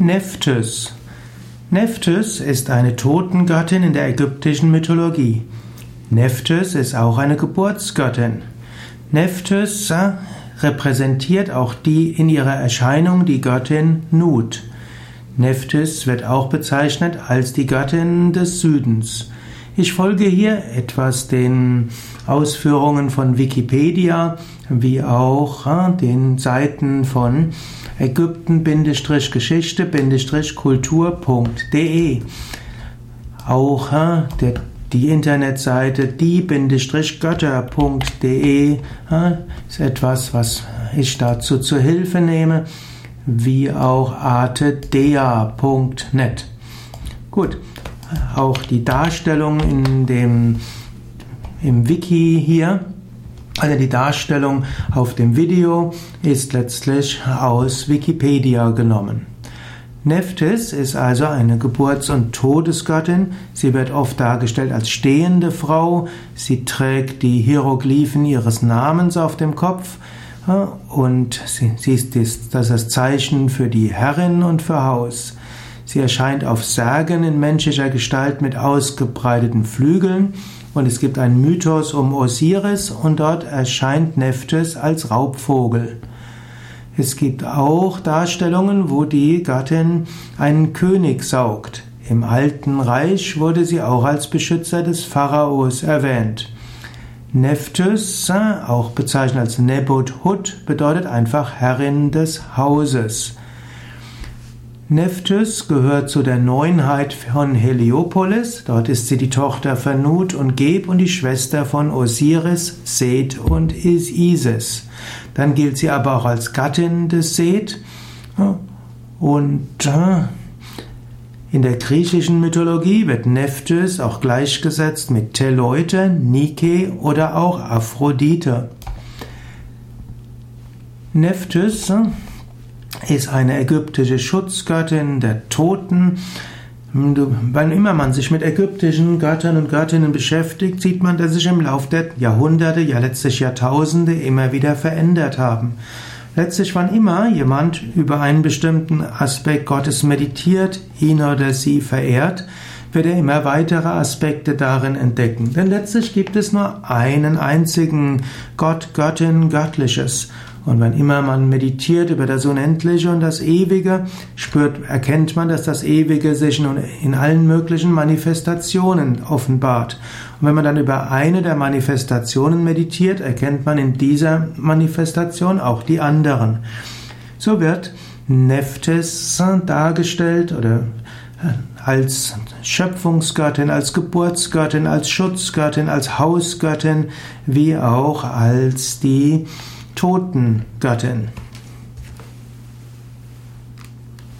Nephthys. Nephthys ist eine Totengöttin in der ägyptischen Mythologie. Nephthys ist auch eine Geburtsgöttin. Nephthys äh, repräsentiert auch die in ihrer Erscheinung die Göttin Nut. Nephthys wird auch bezeichnet als die Göttin des Südens. Ich folge hier etwas den Ausführungen von Wikipedia wie auch äh, den Seiten von Ägypten-Geschichte-Kultur.de. Auch der, die Internetseite die-götter.de ist etwas, was ich dazu zur Hilfe nehme, wie auch artedea.net. Gut, auch die Darstellung in dem, im Wiki hier, also die Darstellung auf dem Video ist letztlich aus Wikipedia genommen. Nephthys ist also eine Geburts- und Todesgöttin. Sie wird oft dargestellt als stehende Frau. Sie trägt die Hieroglyphen ihres Namens auf dem Kopf und sie ist das Zeichen für die Herrin und für Haus. Sie erscheint auf Särgen in menschlicher Gestalt mit ausgebreiteten Flügeln und es gibt einen Mythos um Osiris und dort erscheint Nephthys als Raubvogel. Es gibt auch Darstellungen, wo die Gattin einen König saugt. Im Alten Reich wurde sie auch als Beschützer des Pharaos erwähnt. Nephthys, auch bezeichnet als Nebot-Hut, bedeutet einfach Herrin des Hauses. Nephthys gehört zu der Neunheit von Heliopolis. Dort ist sie die Tochter von Nut und Geb und die Schwester von Osiris, Seth und Isis. Dann gilt sie aber auch als Gattin des Seth. Und äh, in der griechischen Mythologie wird Nephthys auch gleichgesetzt mit Teleute, Nike oder auch Aphrodite. Nephthys äh, ist eine ägyptische Schutzgöttin der Toten. Wann immer man sich mit ägyptischen Göttern und Göttinnen beschäftigt, sieht man, dass sich im Laufe der Jahrhunderte, ja letztlich Jahrtausende immer wieder verändert haben. Letztlich, wann immer jemand über einen bestimmten Aspekt Gottes meditiert, ihn oder sie verehrt, wird er immer weitere Aspekte darin entdecken. Denn letztlich gibt es nur einen einzigen Gott, Göttin, Göttliches. Und wenn immer man meditiert über das Unendliche und das Ewige, spürt, erkennt man, dass das Ewige sich in allen möglichen Manifestationen offenbart. Und wenn man dann über eine der Manifestationen meditiert, erkennt man in dieser Manifestation auch die anderen. So wird Nephthys dargestellt oder äh, als Schöpfungsgöttin, als Geburtsgöttin, als Schutzgöttin, als Hausgöttin, wie auch als die Totengöttin.